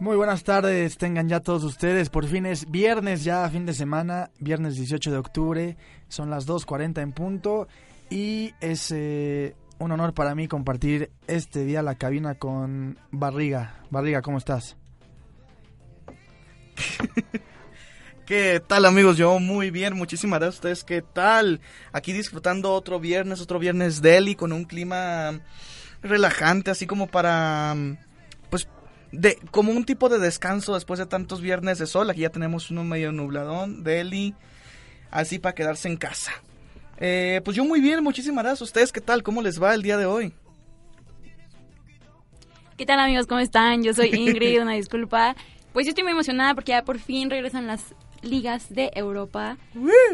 Muy buenas tardes, tengan ya todos ustedes. Por fin es viernes ya, fin de semana, viernes 18 de octubre, son las 2.40 en punto y es eh, un honor para mí compartir este día la cabina con Barriga. Barriga, ¿cómo estás? ¿Qué tal amigos? Yo muy bien, muchísimas gracias a ustedes. ¿Qué tal? Aquí disfrutando otro viernes, otro viernes Delhi con un clima relajante, así como para, pues, de, como un tipo de descanso después de tantos viernes de sol. Aquí ya tenemos uno medio nubladón, Delhi, así para quedarse en casa. Eh, pues yo muy bien, muchísimas gracias ustedes. ¿Qué tal? ¿Cómo les va el día de hoy? ¿Qué tal amigos? ¿Cómo están? Yo soy Ingrid, una disculpa. Pues yo estoy muy emocionada porque ya por fin regresan las ligas de Europa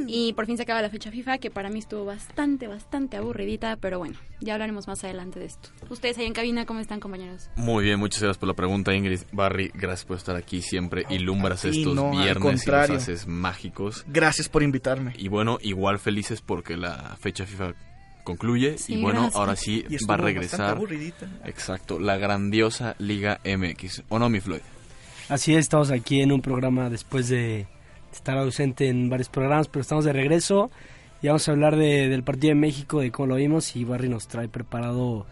y por fin se acaba la fecha FIFA que para mí estuvo bastante, bastante aburridita, pero bueno, ya hablaremos más adelante de esto. Ustedes ahí en cabina, ¿cómo están compañeros? Muy bien, muchas gracias por la pregunta Ingrid. Barry, gracias por estar aquí siempre. Ilumbras estos no, viernes y los haces mágicos. Gracias por invitarme. Y bueno, igual felices porque la fecha FIFA concluye Sí, y bueno, gracias. ahora sí Y va a regresar. Exacto, la grandiosa Liga MX. ¿O no, mi Floyd? Así es, estamos aquí en un programa después de estar ausente en varios programas, pero estamos de regreso y vamos a hablar de- del partido de México, de cómo lo vimos y Barry nos trae preparado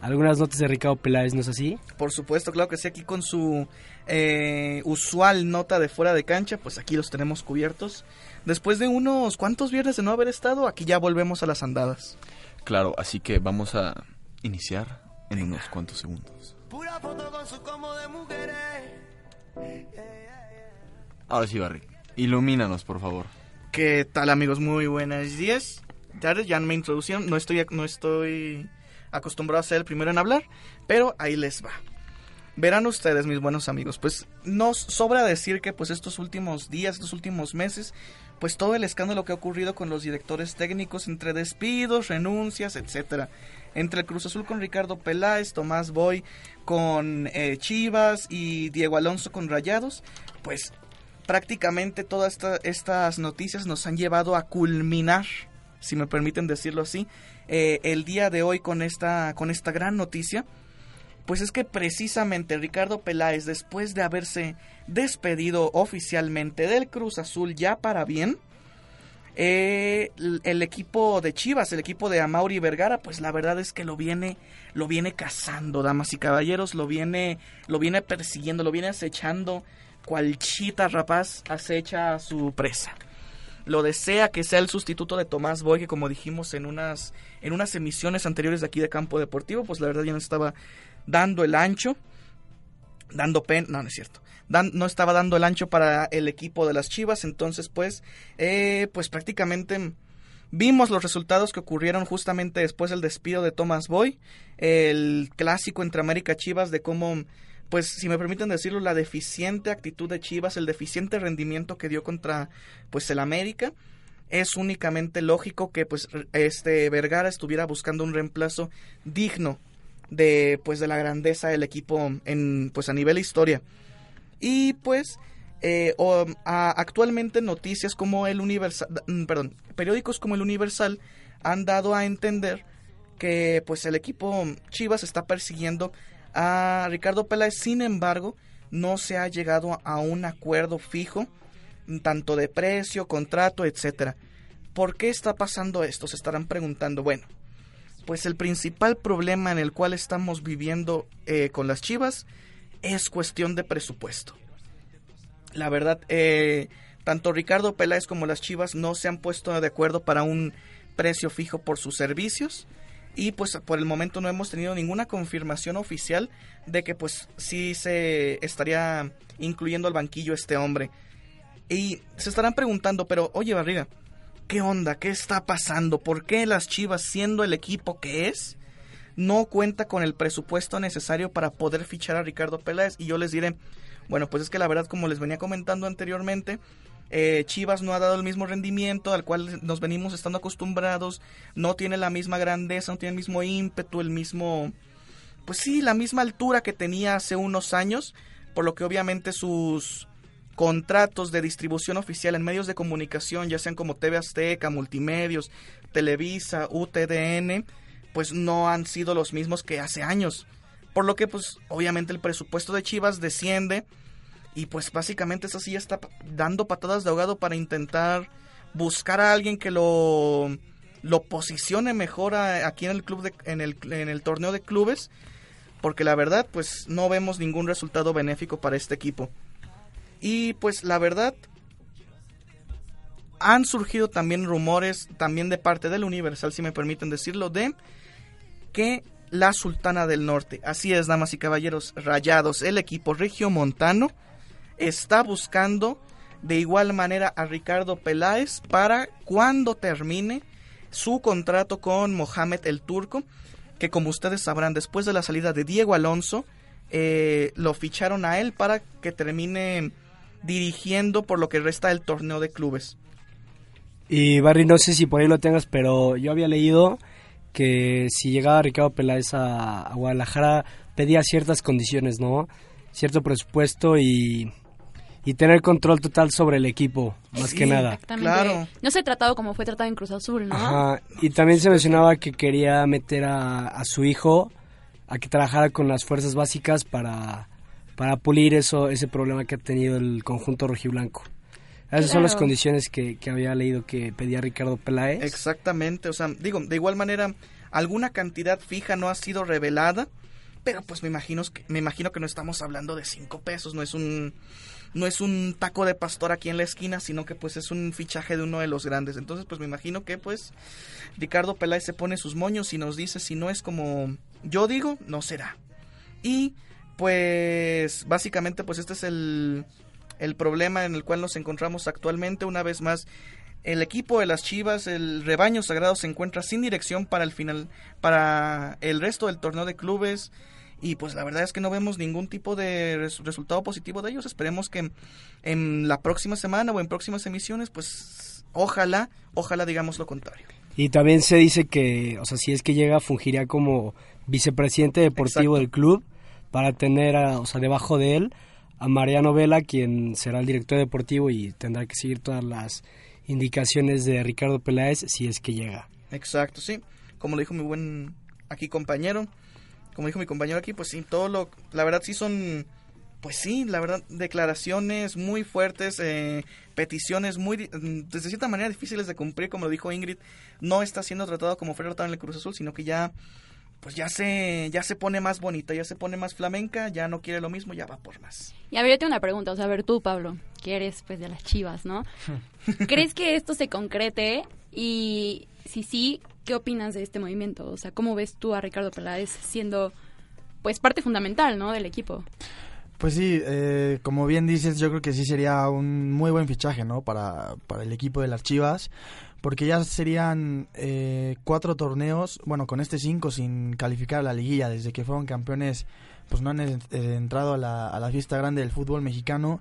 algunas notas de Ricardo Peláez, ¿no es así? Por supuesto, claro que sí, aquí con su eh, usual nota de fuera de cancha, pues aquí los tenemos cubiertos. Después de unos cuantos viernes de no haber estado, aquí ya volvemos a las andadas. Claro, así que vamos a iniciar en unos cuantos segundos. Ahora sí, Barry. Ilumínanos, por favor. ¿Qué tal amigos? Muy buenos días. Ya me introducieron, no estoy, no estoy acostumbrado a ser el primero en hablar, pero ahí les va. Verán ustedes, mis buenos amigos, pues nos sobra decir que pues estos últimos días, estos últimos meses, pues todo el escándalo que ha ocurrido con los directores técnicos entre despidos, renuncias, etcétera. Entre el Cruz Azul con Ricardo Peláez, Tomás Boy con eh, Chivas y Diego Alonso con Rayados, pues prácticamente todas esta- estas noticias nos han llevado a culminar, si me permiten decirlo así, eh, el día de hoy con esta, con esta gran noticia. Pues es que precisamente Ricardo Peláez, después de haberse despedido oficialmente del Cruz Azul ya para bien, eh, el, el equipo de Chivas, el equipo de Amauri Vergara, pues la verdad es que lo viene, lo viene cazando, damas y caballeros, lo viene, lo viene persiguiendo, lo viene acechando, cual chita rapaz acecha a su presa. Lo desea que sea el sustituto de Tomás Boy, que como dijimos en unas, en unas emisiones anteriores de aquí de Campo Deportivo, pues la verdad ya no estaba dando el ancho, dando pen, no, no es cierto, no estaba dando el ancho para el equipo de las Chivas, entonces pues, eh, pues prácticamente vimos los resultados que ocurrieron justamente después del despido de Thomas Boy, el clásico entre América Chivas de cómo, pues si me permiten decirlo, la deficiente actitud de Chivas, el deficiente rendimiento que dio contra pues el América. Es únicamente lógico que pues este Vergara estuviera buscando un reemplazo digno de pues de la grandeza del equipo en pues a nivel historia y pues eh, a- actualmente noticias como el Universal mm, perdón periódicos como el Universal han dado a entender que pues el equipo Chivas está persiguiendo a Ricardo Peláez sin embargo no se ha llegado a un acuerdo fijo tanto de precio contrato etcétera ¿por qué está pasando esto? se estarán preguntando bueno pues el principal problema en el cual estamos viviendo eh, con las Chivas es cuestión de presupuesto. La verdad, eh, tanto Ricardo Peláez como las Chivas no se han puesto de acuerdo para un precio fijo por sus servicios y pues por el momento no hemos tenido ninguna confirmación oficial de que pues sí se estaría incluyendo al banquillo este hombre. Y se estarán preguntando, pero oye Barriga, ¿qué onda? ¿Qué está pasando? ¿Por qué las Chivas, siendo el equipo que es, no cuenta con el presupuesto necesario para poder fichar a Ricardo Peláez? Y yo les diré, bueno, pues es que la verdad, como les venía comentando anteriormente, eh, Chivas no ha dado el mismo rendimiento al cual nos venimos estando acostumbrados, no tiene la misma grandeza, no tiene el mismo ímpetu, el mismo, pues sí, la misma altura que tenía hace unos años, por lo que obviamente sus contratos de distribución oficial en medios de comunicación, ya sean como TV Azteca, Multimedios, Televisa, UTDN, pues no han sido los mismos que hace años. por lo que pues obviamente el presupuesto de Chivas desciende y pues básicamente eso sí ya está dando patadas de ahogado para intentar buscar a alguien que lo lo posicione mejor aquí en el club de, en el en el torneo de clubes porque la verdad pues no vemos ningún resultado benéfico para este equipo. Y pues la verdad han surgido también rumores también de parte del Universal si me permiten decirlo de que la Sultana del Norte así es damas y caballeros rayados el equipo regiomontano está buscando de igual manera a Ricardo Peláez para cuando termine su contrato con Mohamed el Turco, que como ustedes sabrán, después de la salida de Diego Alonso, eh, lo ficharon a él para que termine dirigiendo por lo que resta el torneo de clubes. Y Barry, no sé si por ahí lo tengas, pero yo había leído que si llegaba Ricardo Peláez a Guadalajara pedía ciertas condiciones, ¿no? Cierto presupuesto y y tener control total sobre el equipo, más que nada. Claro. No se ha tratado como fue tratado en Cruz Azul, ¿no? Ajá. Y también se mencionaba que quería meter a, su hijo a que trabajara con las fuerzas básicas para, para pulir eso ese problema que ha tenido el conjunto rojiblanco. Esas son las condiciones que, que había leído que pedía Ricardo Peláez. Exactamente, o sea, digo, de igual manera, alguna cantidad fija no ha sido revelada, pero pues me imagino que, me imagino que no estamos hablando de cinco pesos, no es un no es un taco de pastor aquí en la esquina, sino que pues es un fichaje de uno de los grandes. Entonces pues me imagino que pues Ricardo Peláez se pone sus moños y nos dice si no es como yo digo, no será. Y pues básicamente pues este es el, el problema en el cual nos encontramos actualmente. Una vez más, el equipo de las Chivas, el rebaño sagrado se encuentra sin dirección para el final, para el resto del torneo de clubes y pues la verdad es que no vemos ningún tipo de resultado positivo de ellos. Esperemos que en la próxima semana o en próximas emisiones, pues ojalá, ojalá digamos lo contrario. Y también se dice que, o sea, si es que llega, fungiría como vicepresidente deportivo del club para tener, o sea, debajo de él a Mariano Vela, quien será el director deportivo y tendrá que seguir todas las indicaciones de Ricardo Peláez si es que llega. Exacto, sí. Como lo dijo mi buen aquí compañero, como dijo mi compañero aquí, pues sí, todo lo, la verdad sí son, pues sí, la verdad, declaraciones muy fuertes, eh, peticiones muy, de cierta manera difíciles de cumplir, como lo dijo Ingrid, no está siendo tratado como fue tratado en el Cruz Azul, sino que ya, pues ya se, ya se pone más bonita, ya se pone más flamenca, ya no quiere lo mismo, ya va por más. Y a ver, yo tengo una pregunta, o sea, a ver tú, Pablo, que eres pues de las chivas, ¿no? ¿Crees que esto se concrete? Y si sí, ¿qué opinas de este movimiento? O sea, ¿cómo ves tú a Ricardo Peláez siendo pues parte fundamental, ¿no? del equipo? Pues sí, eh, como bien dices, yo creo que sí sería un muy buen fichaje, ¿no? Para, para el equipo de las Chivas, porque ya serían eh, cuatro torneos, bueno, con este cinco sin calificar a la liguilla, desde que fueron campeones, pues no han eh, entrado a la, a la fiesta grande del fútbol mexicano.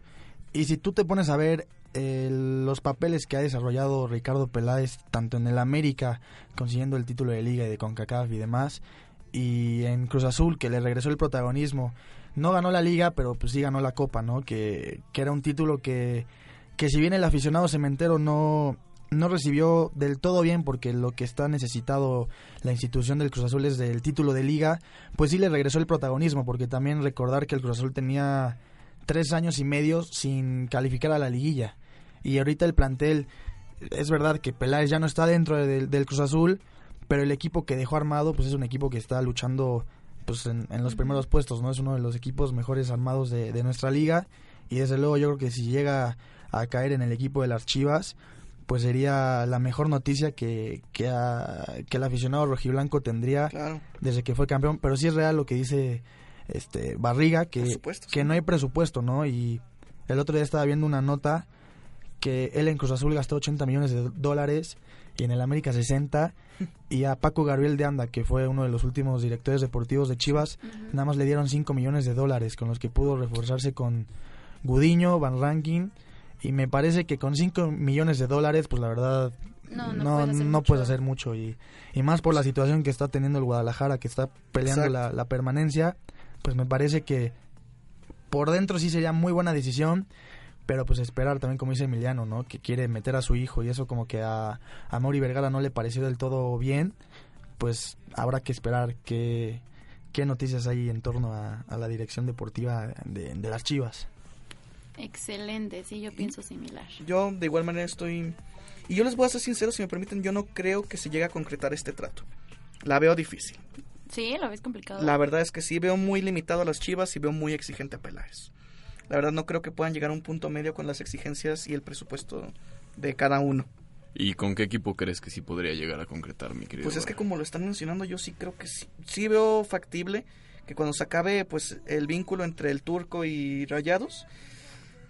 Y si tú te pones a ver los papeles que ha desarrollado Ricardo Peláez, tanto en el América, consiguiendo el título de liga y de CONCACAF y demás, y en Cruz Azul, que le regresó el protagonismo. No ganó la liga, pero pues sí ganó la copa, ¿no? Que, que era un título que, que si bien el aficionado cementero no, no recibió del todo bien porque lo que está necesitado la institución del Cruz Azul es del título de liga, pues sí le regresó el protagonismo, porque también recordar que el Cruz Azul tenía tres años y medio sin calificar a la liguilla. Y ahorita el plantel, es verdad que Peláez ya no está dentro del Cruz Azul, pero el equipo que dejó armado, pues es un equipo que está luchando pues en, los primeros puestos, ¿no? Es uno de los equipos mejores armados de, nuestra liga y desde luego yo creo que si llega a caer en el equipo de las Chivas, pues sería la mejor noticia que, que, el aficionado rojiblanco tendría desde que fue campeón, pero sí es real lo que dice este Barriga, que, que no hay presupuesto, ¿no? Y el otro día estaba viendo una nota que él en Cruz Azul gastó 80 millones de dólares y en el América 60 y a Paco Gabriel de Anda, que fue uno de los últimos directores deportivos de Chivas, nada más le dieron 5 millones de dólares con los que pudo reforzarse con Gudiño, Van Ranking y me parece que con 5 millones de dólares pues la verdad no, no, puedes, hacer mucho. y, y, más por la situación que está teniendo el Guadalajara que está peleando la, la permanencia pues me parece que por dentro sí sería muy buena decisión pero pues esperar también como dice Emiliano, ¿no? Que quiere meter a su hijo y eso como que a, a Mauri Vergara no le pareció del todo bien, pues habrá que esperar qué, ¿qué noticias hay en torno a, a la dirección deportiva de, de las Chivas? Excelente, sí, yo pienso similar. Yo de igual manera estoy... Y yo les voy a ser sincero, si me permiten, yo no creo que se llegue a concretar este trato. La veo difícil. Sí, lo ves complicado. La verdad es que sí, veo muy limitado a las Chivas y veo muy exigente a Peláez. La verdad no creo que puedan llegar a un punto medio con las exigencias y el presupuesto de cada uno. ¿Y con qué equipo crees que sí podría llegar a concretar, mi querido? Pues es que como lo están mencionando, yo sí creo que sí, sí veo factible que cuando se acabe pues el vínculo entre el turco y Rayados,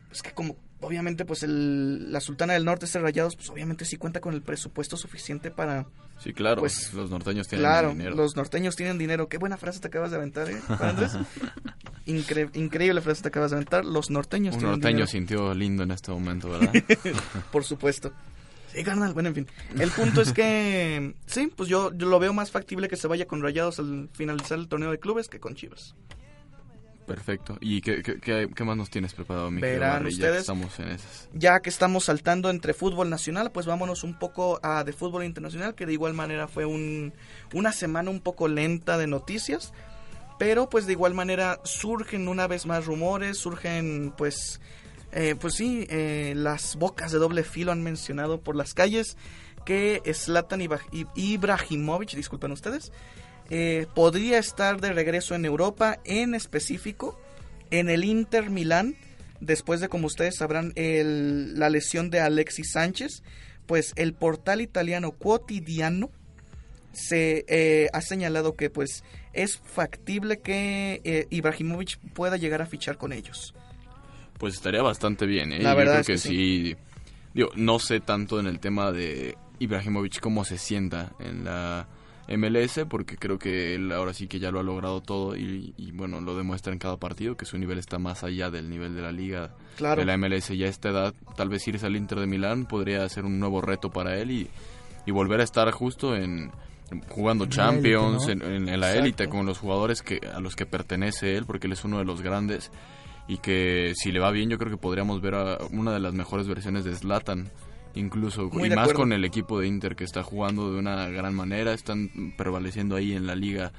pues que como obviamente pues el, la Sultana del Norte es el Rayados, pues obviamente sí cuenta con el presupuesto suficiente para... Sí, claro, pues, los norteños tienen Claro, dinero. los norteños tienen dinero. Qué buena frase te acabas de aventar, ¿eh, Andrés? Incre- increíble frase te acabas de aventar. Los norteños Un tienen norteño dinero. sintió lindo en este momento, ¿verdad? Por supuesto. Sí, carnal. Bueno, en fin. El punto es que, sí, pues yo, yo lo veo más factible que se vaya con Rayados al finalizar el torneo de clubes que con Chivas. Perfecto. ¿Y qué, qué, qué- más nos tienes preparado, mi Verán Barry, ya que ustedes. estamos en esas? Ya que estamos saltando entre fútbol nacional, pues vámonos un poco a de fútbol internacional, que de igual manera fue un, una semana un poco lenta de noticias. Pero pues de igual manera surgen una vez más rumores, surgen pues, eh, pues sí, eh, las bocas de doble filo han mencionado por las calles que Zlatan Ibrahimovic, disculpen ustedes, eh, podría estar de regreso en Europa, en específico en el Inter Milán, después de como ustedes sabrán el- la lesión de Alexis Sánchez, pues el portal italiano Quotidiano se eh, ha señalado que pues es factible que eh, Ibrahimovic pueda llegar a fichar con ellos. Pues estaría bastante bien, ¿eh? La Yo verdad creo es que, que sí. Digo, no sé tanto en el tema de Ibrahimovic cómo se sienta en la MLS, porque creo que él ahora sí que ya lo ha logrado todo y, y, bueno, lo demuestra en cada partido, que su nivel está más allá del nivel de la liga Claro. de la MLS. Ya a esta edad, tal vez irse al Inter de Milán podría ser un nuevo reto para él y, y volver a estar justo en jugando En Champions, élite, en, en la élite con los jugadores que a los que pertenece él, porque él es uno de los grandes y que si le va bien yo creo que podríamos ver a una de las mejores versiones de Zlatan incluso Muy y más acuerdo. con el equipo de Inter que está jugando de una gran manera están prevaleciendo ahí en la liga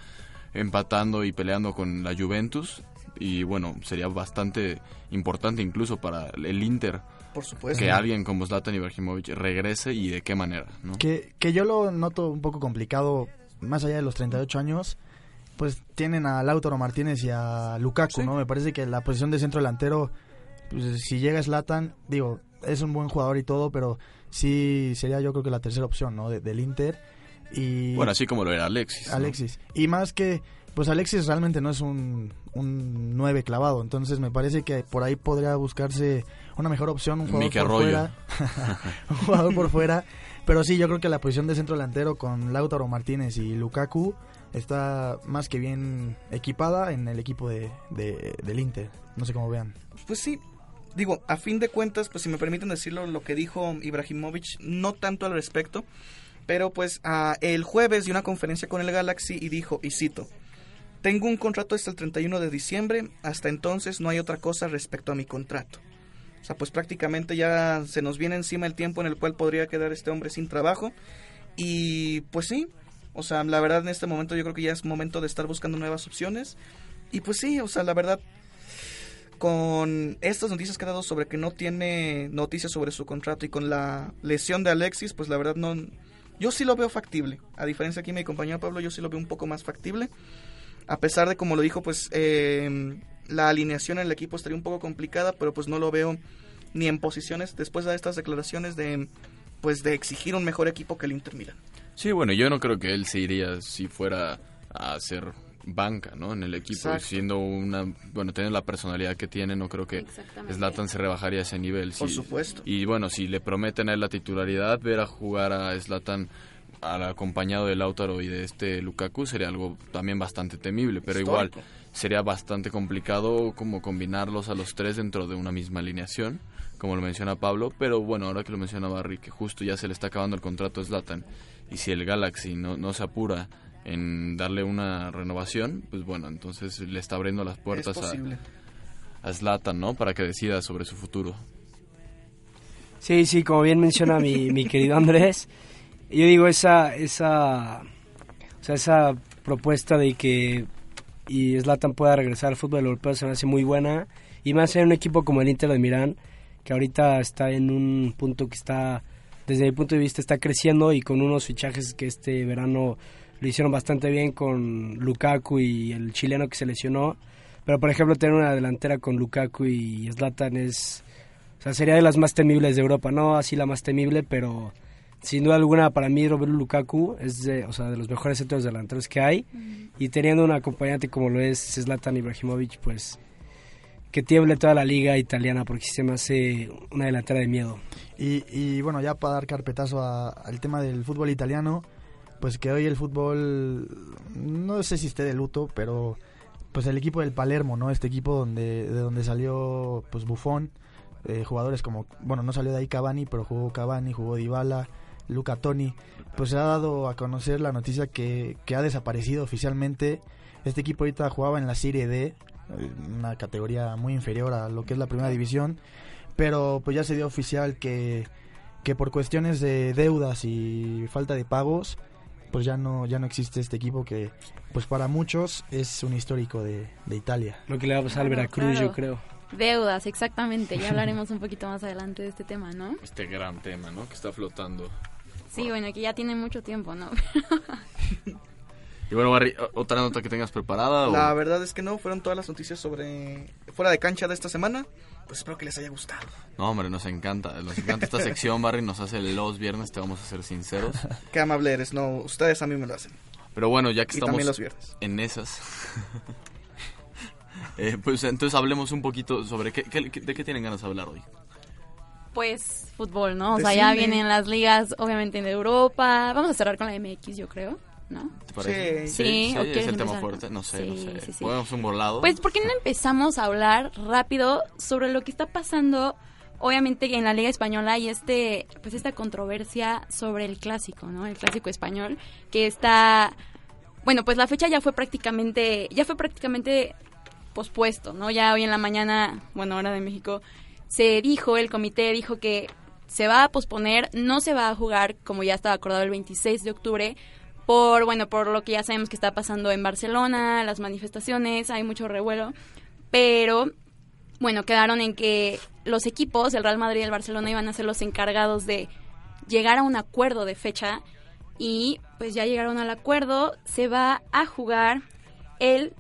empatando y peleando con la Juventus y bueno sería bastante importante incluso para el Inter Por supuesto. que alguien como Zlatan Ibrahimovic regrese y de qué manera ¿no? Que, que yo lo noto un poco complicado, más allá de los 38 años, pues tienen a Lautaro Martínez y a Lukaku, Sí. ¿no? Me parece que la posición de centro delantero, pues, si llega Slatan, digo, es un buen jugador y todo, pero sí sería yo creo que la tercera opción, ¿no? De- del Inter. Y bueno así como lo era Alexis ¿no? Alexis. Y más que, pues Alexis realmente no es un, un 9 clavado, entonces me parece que por ahí podría buscarse una mejor opción, un jugador Mike por Arroyo. fuera. un jugador por fuera. Pero sí, yo creo que la posición de centro delantero con Lautaro Martínez y Lukaku está más que bien equipada en el equipo de, de- del Inter. No sé cómo vean. Pues sí, digo, a fin de cuentas, pues si me permiten decirlo, lo que dijo Ibrahimovic, no tanto al respecto, pero pues ah, el jueves dio una conferencia con el Galaxy y dijo, y cito, tengo un contrato hasta el 31 de diciembre, hasta entonces no hay otra cosa respecto a mi contrato. O sea, pues prácticamente ya se nos viene encima el tiempo en el cual podría quedar este hombre sin trabajo. Y pues sí, o sea, la verdad en este momento yo creo que ya es momento de estar buscando nuevas opciones. Y pues sí, o sea, la verdad, con estas noticias que ha dado sobre que no tiene noticias sobre su contrato y con la lesión de Alexis, pues la verdad no... Yo sí lo veo factible. A diferencia aquí mi compañero Pablo, yo sí lo veo un poco más factible. A pesar de, como lo dijo, pues eh, la alineación en el equipo estaría un poco complicada, pero pues no lo veo ni en posiciones después de estas declaraciones de pues de exigir un mejor equipo que el Inter Milan. Sí, bueno, yo no creo que él se iría si fuera a hacer banca, ¿no? En el equipo, Exacto. siendo una, bueno, teniendo la personalidad que tiene, no creo que. Zlatan se rebajaría a ese nivel. Por sí. supuesto. Y bueno, si le prometen a él la titularidad, ver a jugar a Zlatan al acompañado de Lautaro y de este Lukaku sería algo también bastante temible, pero igual sería bastante complicado como combinarlos a los tres dentro de una misma alineación, como lo menciona Pablo, pero bueno, ahora que lo menciona Barry, que justo ya se le está acabando el contrato a Zlatan, y si el Galaxy no, no se apura en darle una renovación, pues bueno, entonces le está abriendo las puertas a, a Zlatan, ¿no? Para que decida sobre su futuro. Sí, sí, como bien menciona mi, mi querido Andrés, yo digo esa, esa, o sea, esa propuesta de que y Zlatan pueda regresar al fútbol europeo se me hace muy buena. Y más en un equipo como el Inter de Milán, que ahorita está en un punto que está, desde mi punto de vista, está creciendo y con unos fichajes que este verano lo hicieron bastante bien con Lukaku y el chileno que se lesionó. Pero por ejemplo tener una delantera con Lukaku y Zlatan es... O sea, sería de las más temibles de Europa. No así la más temible, pero sin duda alguna para mí Roberto Lukaku es de, o sea, de los mejores centros delanteros que hay. Y teniendo un acompañante como lo es Zlatan Ibrahimovic, pues que tiemble toda la liga italiana porque se me hace una delantera de miedo. Y, y bueno, ya para dar carpetazo a- al tema del fútbol italiano, pues que hoy el fútbol, no sé si esté de luto, pero pues el equipo del Palermo, ¿no? Este equipo donde de donde salió pues Buffon, eh, jugadores como, bueno, no salió de ahí Cavani, pero jugó Cavani, jugó Dybala, Luca Toni, pues se ha dado a conocer la noticia que, que ha desaparecido oficialmente. Este equipo ahorita jugaba en la Serie D, una categoría muy inferior a lo que es la primera división, pero pues ya se dio oficial que, que por cuestiones de deudas y falta de pagos, pues ya no, ya no existe este equipo que pues para muchos es un histórico de, de Italia. Lo que le va a pasar al Claro, Veracruz, claro. yo creo. Deudas, exactamente. Ya hablaremos un poquito más adelante de este tema, ¿no? Este gran tema, ¿no? Que está flotando. Sí, bueno, que ya tiene mucho tiempo, ¿no? Y bueno, Barry, ¿o- ¿otra nota que tengas preparada? o- La verdad es que no, fueron todas las noticias sobre fuera de cancha de esta semana. Pues espero que les haya gustado. No, hombre, nos encanta. Nos encanta esta sección, Barry. Nos hace los viernes, te vamos a ser sinceros. Qué amable eres, no, ustedes a mí me lo hacen. Pero bueno, ya que Y estamos también los viernes. en esas. eh, pues entonces hablemos un poquito sobre qué, qué- qué- de qué tienen ganas de hablar hoy. Pues fútbol, ¿no? O sea, ya vienen las ligas, obviamente, en Europa. Vamos a cerrar con la MX, yo creo, ¿no? ¿Te parece? Sí. Sí, ¿o es el tema fuerte. No sé, no sé. sí, sí. Podemos un volado. Pues, ¿por qué no empezamos a hablar rápido sobre lo que está pasando, obviamente, en la Liga Española y este, pues, esta controversia sobre el clásico, ¿no? El clásico español, que está, bueno, pues la fecha ya fue prácticamente, ya fue prácticamente pospuesto, ¿no? Ya hoy en la mañana, bueno, hora de México, se dijo, el comité dijo que se va a posponer, no se va a jugar como ya estaba acordado el 26 de octubre, por, bueno, por lo que ya sabemos que está pasando en Barcelona, las manifestaciones, hay mucho revuelo, pero bueno, quedaron en que los equipos, el Real Madrid y el Barcelona, iban a ser los encargados de llegar a un acuerdo de fecha y pues ya llegaron al acuerdo, se va a jugar el,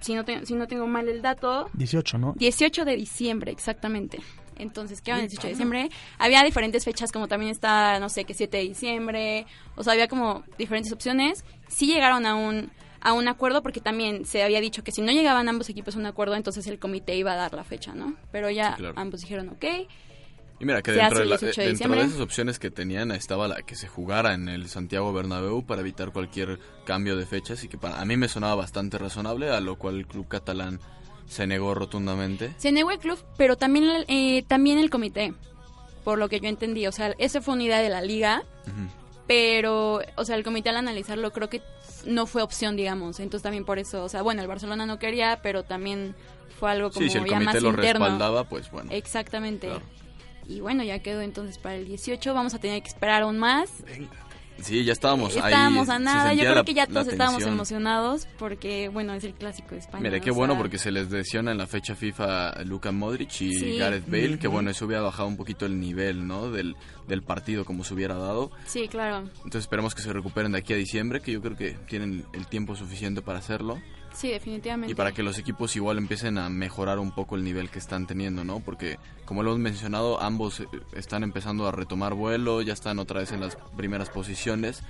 si no, te- si no tengo mal el dato, 18, ¿no? 18 de diciembre, exactamente. Entonces, ¿qué el 18 de diciembre? Había diferentes fechas, como también está, no sé, que 7 de diciembre. O sea, había como diferentes opciones. Sí llegaron a un, a un acuerdo, porque también se había dicho que si no llegaban ambos equipos a un acuerdo, entonces el comité iba a dar la fecha, ¿no? Pero ya Sí, claro. ambos dijeron, ok. Y mira, que dentro, de, la- 18 de dentro de diciembre. esas opciones que tenían estaba la que se jugara en el Santiago Bernabéu para evitar cualquier cambio de fechas y que para a mí me sonaba bastante razonable, a lo cual el club catalán se negó rotundamente. Se negó el club, pero también, el- eh, también el comité, por lo que yo entendí. O sea, esa fue una idea de la liga, pero, o sea, el comité al analizarlo creo que no fue opción, digamos. Entonces también por eso, o sea, bueno, el Barcelona no quería, pero también fue algo como Sí, si el ya más comité lo interno. respaldaba, pues bueno. Exactamente. Claro. Y bueno, ya quedó entonces para el 18. Vamos a tener que esperar aún más. Sí, ya estábamos ahí. Estábamos a se nada. Yo creo la- que ya todos estábamos emocionados porque, bueno, es el clásico de España. Mira, qué bueno sea, porque se les lesiona en la fecha FIFA Luka Modric y Sí. Gareth Bale, que bueno, eso hubiera bajado un poquito el nivel, ¿no? Del, del partido como se hubiera dado. Sí, claro. Entonces esperemos que se recuperen de aquí a diciembre, que yo creo que tienen el tiempo suficiente para hacerlo. Sí, definitivamente. Y para que los equipos igual empiecen a mejorar un poco el nivel que están teniendo, ¿no? Porque, como lo hemos mencionado, ambos eh, están empezando a retomar vuelo, ya están otra vez en las primeras posiciones.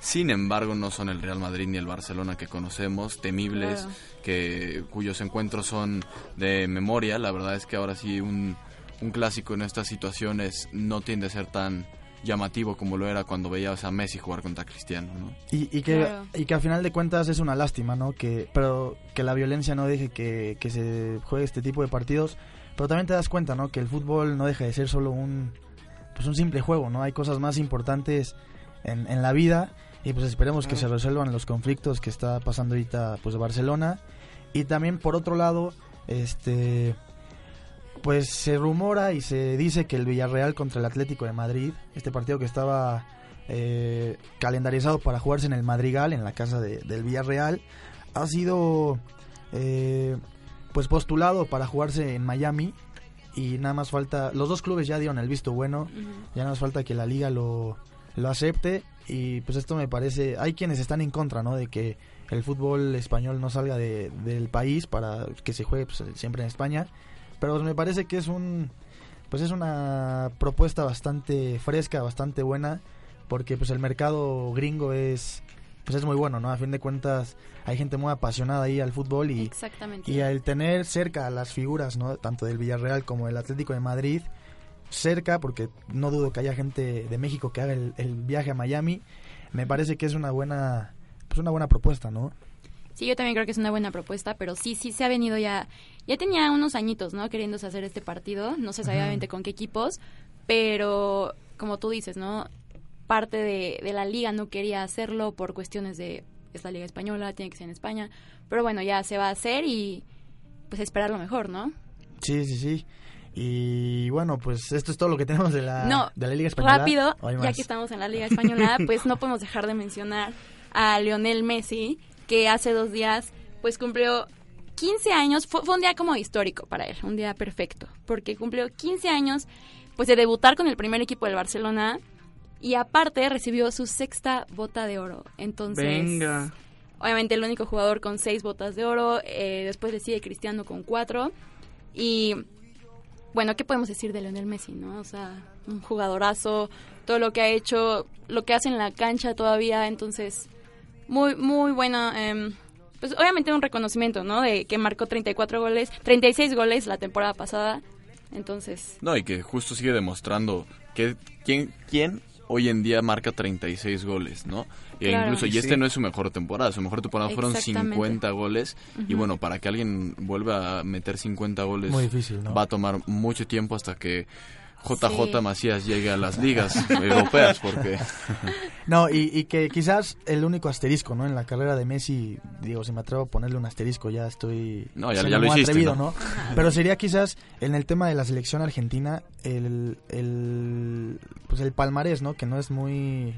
Sin embargo, no son el Real Madrid ni el Barcelona que conocemos, temibles, Claro. que cuyos encuentros son de memoria. La verdad es que ahora sí un, un clásico en estas situaciones no tiende a ser tan llamativo como lo era cuando veías a Messi jugar contra Cristiano, ¿no? Y, y que, Claro. y que a final de cuentas es una lástima, ¿no? Que, pero que la violencia no deje que, que se juegue este tipo de partidos. Pero también te das cuenta, ¿no? Que el fútbol no deja de ser solo un, pues un simple juego, ¿no? Hay cosas más importantes en, en la vida y pues esperemos que se resuelvan los conflictos que está pasando ahorita pues Barcelona. Y también por otro lado, este pues se rumora y se dice que el Villarreal contra el Atlético de Madrid, este partido que estaba eh, calendarizado para jugarse en el Madrigal, en la casa de- del Villarreal, ha sido eh, pues postulado para jugarse en Miami y nada más falta, los dos clubes ya dieron el visto bueno, ya nada más falta que la liga lo, lo acepte y pues esto me parece, hay quienes están en contra, ¿no? De que el fútbol español no salga de, del país para que se juegue pues, siempre en España, pero me parece que es un, pues es una propuesta bastante fresca, bastante buena, porque pues el mercado gringo es pues es muy bueno, ¿no? A fin de cuentas hay gente muy apasionada ahí al fútbol y Exactamente. y al tener cerca a las figuras, ¿no? Tanto del Villarreal como del Atlético de Madrid, cerca, porque no dudo que haya gente de México que haga el, el viaje a Miami, me parece que es una buena, pues una buena propuesta, ¿no? Sí, yo también creo que es una buena propuesta, pero sí, sí se ha venido ya, ya tenía unos añitos, ¿no? Queriéndose hacer este partido, no sabía Ujú. obviamente con qué equipos, pero como tú dices, ¿no? Parte de, de la liga no quería hacerlo por cuestiones de, es la liga española, tiene que ser en España, pero bueno, ya se va a hacer y pues esperar lo mejor, ¿no? Sí, sí, sí. Y bueno, pues esto es todo lo que tenemos de la, No, de la Liga Española. Rápido, ¿O hay ya que estamos en la Liga Española, pues no podemos dejar de mencionar a Lionel Messi, que hace dos días pues cumplió 15 años, fue, fue un día como histórico para él, un día perfecto, porque cumplió 15 años pues de debutar con el primer equipo del Barcelona y aparte recibió su sexta bota de oro. Entonces, Venga. obviamente el único jugador con seis botas de oro, eh, después le sigue Cristiano con cuatro y bueno, ¿qué podemos decir de Lionel Messi, no? O sea, un jugadorazo, todo lo que ha hecho, lo que hace en la cancha todavía, entonces, muy, muy bueno. em, pues obviamente un reconocimiento, ¿no? De que marcó 34 goles, 36 goles la temporada pasada, entonces, No, y que justo sigue demostrando que quién, quién hoy en día marca 36 goles, ¿no? E Claro. incluso, y Sí. este no es su mejor temporada, su mejor temporada fueron Exactamente. 50 goles. Y bueno, para que alguien vuelva a meter 50 goles Muy difícil, ¿no? va a tomar mucho tiempo hasta que JJ Sí. Macías llegue a las ligas europeas, porque No, y, y que quizás el único asterisco, ¿no? En la carrera de Messi, digo, si me atrevo a ponerle un asterisco, ya estoy... No, ya- lo muy hiciste, atrevido, ¿no? Pero sería quizás en el tema de la selección argentina, el, el, pues el palmarés, ¿no? Que no es muy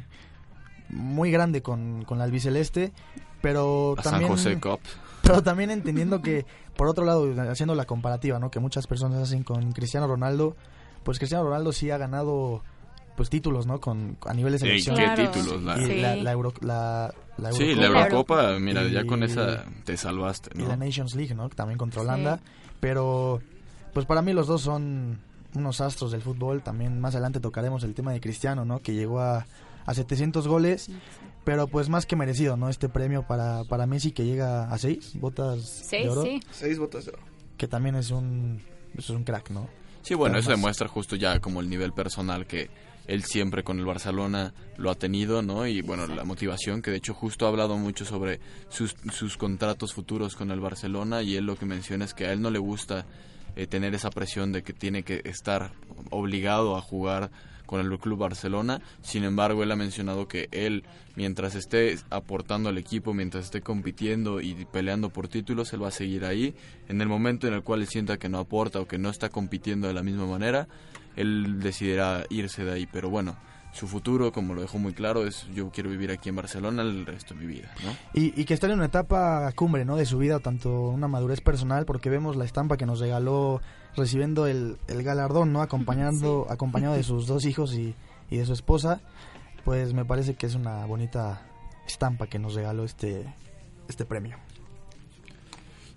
muy grande con, con la albiceleste, pero la San también... José Cup. Pero también entendiendo que, por otro lado, haciendo la comparativa, ¿no? Que muchas personas hacen con Cristiano Ronaldo, pues Cristiano Ronaldo sí ha ganado pues títulos, ¿no? Con, a nivel de ¿Y selección. qué Claro. títulos? La- Y Sí. la, la, Euro- la, la Sí, la Eurocopa Eurocopa, mira, ya con esa te salvaste, y la ¿no? Nations League, ¿no? También contra Sí. Holanda. Pero, pues para mí los dos son unos astros del fútbol. También más adelante tocaremos el tema de Cristiano, ¿no? Que llegó a, a 700 goles. Pero pues más que merecido, ¿no? Este premio para, para Messi que llega a 6 botas seis, de oro. sí. Seis botas de oro. Que también es un, es un crack, ¿no? Sí, bueno, eso demuestra justo ya como el nivel personal que él siempre con el Barcelona lo ha tenido, ¿no? Y bueno, la motivación, que de hecho justo ha hablado mucho sobre sus, sus contratos futuros con el Barcelona y él lo que menciona es que a él no le gusta eh, tener esa presión de que tiene que estar obligado a jugar con el Club Barcelona. Sin embargo, él ha mencionado que él, mientras esté aportando al equipo, mientras esté compitiendo y peleando por títulos, él va a seguir ahí. En el momento en el cual él sienta que no aporta o que no está compitiendo de la misma manera, él decidirá irse de ahí. Pero bueno, su futuro, como lo dejó muy claro, es yo quiero vivir aquí en Barcelona el resto de mi vida, ¿no? Y, y que está en una etapa cumbre, ¿no? De su vida, tanto una madurez personal, porque vemos la estampa que nos regaló recibiendo el, el galardón, ¿no? Acompañando, acompañado de sus dos hijos y, y de su esposa. Pues me parece que es una bonita estampa que nos regaló este, este premio.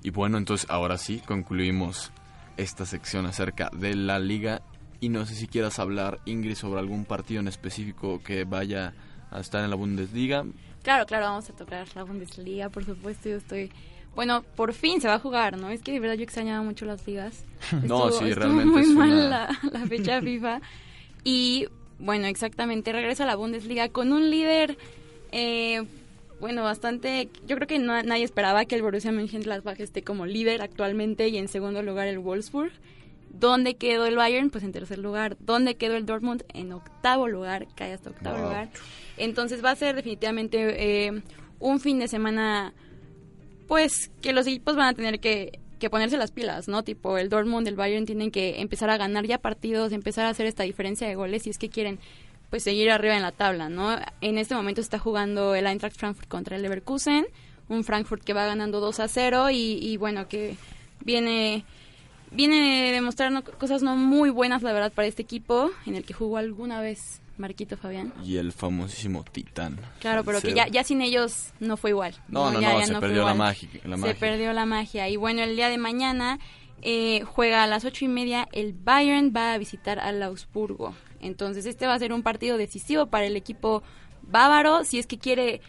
Y bueno, entonces ahora sí concluimos esta sección acerca de la liga. Y no sé si quieras hablar, Ingrid, sobre algún partido en específico que vaya a estar en la Bundesliga. Claro, claro, vamos a tocar la Bundesliga, por supuesto, yo estoy... Bueno, por fin se va a jugar, ¿no? Es que de verdad yo extrañaba mucho las ligas. No, sí, estuvo realmente muy es mal una- la, la fecha FIFA. Y, bueno, exactamente, regresa a la Bundesliga con un líder, eh, bueno, bastante... Yo creo que no- nadie esperaba que el Borussia Mönchengladbach esté como líder actualmente y en segundo lugar el Wolfsburg. ¿Dónde quedó el Bayern? Pues en tercer lugar. ¿Dónde quedó el Dortmund? En octavo lugar, cae hasta octavo Wow. lugar. Entonces va a ser definitivamente eh, un fin de semana, pues que los equipos van a tener que, que ponerse las pilas, ¿no? Tipo el Dortmund, el Bayern tienen que empezar a ganar ya partidos, empezar a hacer esta diferencia de goles si es que quieren pues seguir arriba en la tabla, ¿no? En este momento está jugando el Eintracht Frankfurt contra el Leverkusen, un Frankfurt que va ganando 2 a 0 y, y bueno, que viene viene demostrando cosas no muy buenas, la verdad, para este equipo, en el que jugó alguna vez Marquito Fabián. Y el famosísimo Titán. Claro, pero que ya, ya sin ellos no fue igual. No, no, Ya- no, se perdió la magia, la Se perdió la magia. Y bueno, el día de mañana eh, juega a las ocho y media. El Bayern va a visitar al Augsburgo. Entonces, este va a ser un partido decisivo para el equipo bávaro si es que quiere